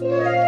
Música